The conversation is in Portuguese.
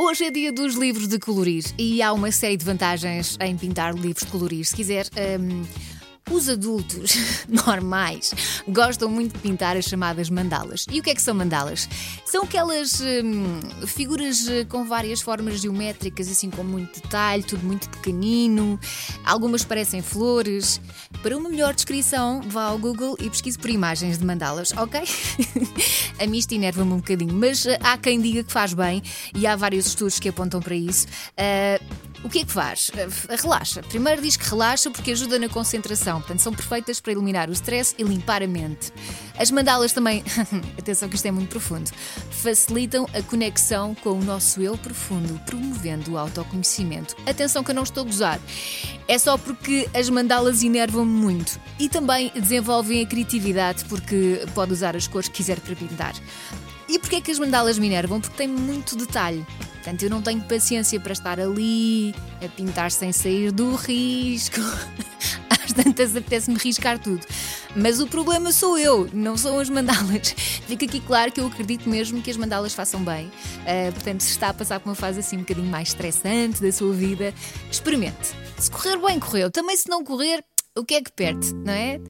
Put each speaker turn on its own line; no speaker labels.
Hoje é dia dos livros de colorir e há uma série de vantagens em pintar livros de colorir. Se quiser. hum, os adultos normais gostam muito de pintar as chamadas mandalas. E o que é que são mandalas? São aquelas hum, figuras eh, com várias formas geométricas, assim com muito detalhe, tudo muito pequenino. Algumas parecem flores. Para uma melhor descrição, vá ao Google e pesquise por imagens de mandalas, ok? A mim isto enerva-me um bocadinho, mas eh, há quem diga que faz bem e há vários estudos que apontam para isso. Ah, o que é que faz? Uh, Relaxa. Primeiro diz que relaxa porque ajuda na concentração. Portanto, são perfeitas para eliminar o stress e limpar a mente. As mandalas também, atenção que isto é muito profundo, facilitam a conexão com o nosso eu profundo, promovendo o autoconhecimento. Atenção que eu não estou a gozar. É só porque as mandalas enervam-me muito. E também desenvolvem a criatividade porque pode usar as cores que quiser para pintar. E porquê é que as mandalas me enervam? Porque têm muito detalhe. Portanto, eu não tenho paciência para estar ali a pintar sem sair do risco. Às tantas apetece-me riscar tudo. Mas o problema sou eu, não são as mandalas. Fica aqui claro que eu acredito mesmo que as mandalas façam bem. Ah, portanto, se está a passar por uma fase assim um bocadinho mais estressante da sua vida, experimente. Se correr bem, correu. Também se não correr, o que é que perde, não é?